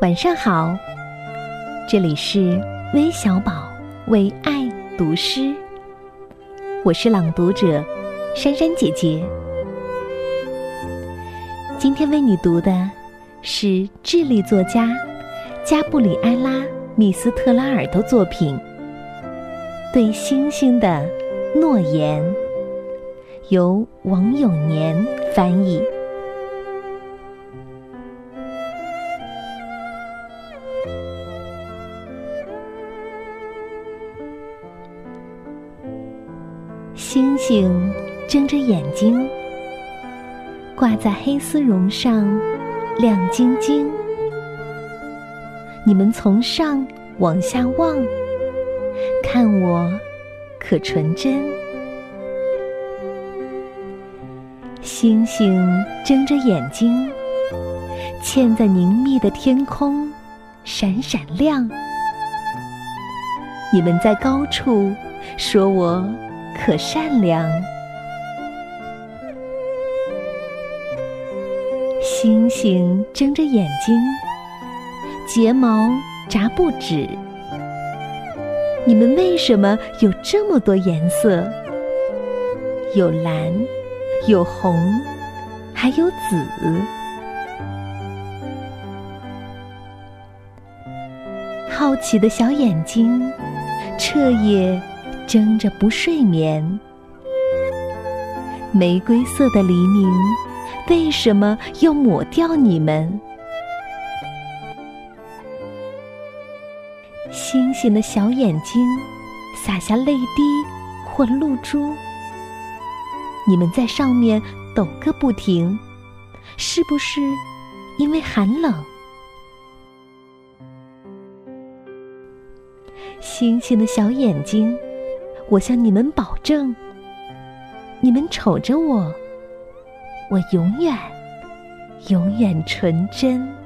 晚上好，这里是微小宝为爱读诗，我是朗读者珊珊姐姐。今天为你读的是智利作家加布里埃拉·密斯特拉尔的作品《对星星的诺言》，由王永年翻译。星星睁着眼睛，挂在黑丝绒上，亮晶晶。你们从上往下望，看我可纯真。星星睁着眼睛，嵌在凝密的天空，闪闪亮。你们在高处说我。可善良，星星睁着眼睛，睫毛眨不止。你们为什么有这么多颜色？有蓝，有红，还有紫。好奇的小眼睛，彻夜。睁着不睡眠，玫瑰色的黎明，为什么要抹掉你们？星星的小眼睛，洒下泪滴或露珠，你们在上面抖个不停，是不是因为寒冷？星星的小眼睛。我向你们保证，你们瞅着我，我永远，永远纯真。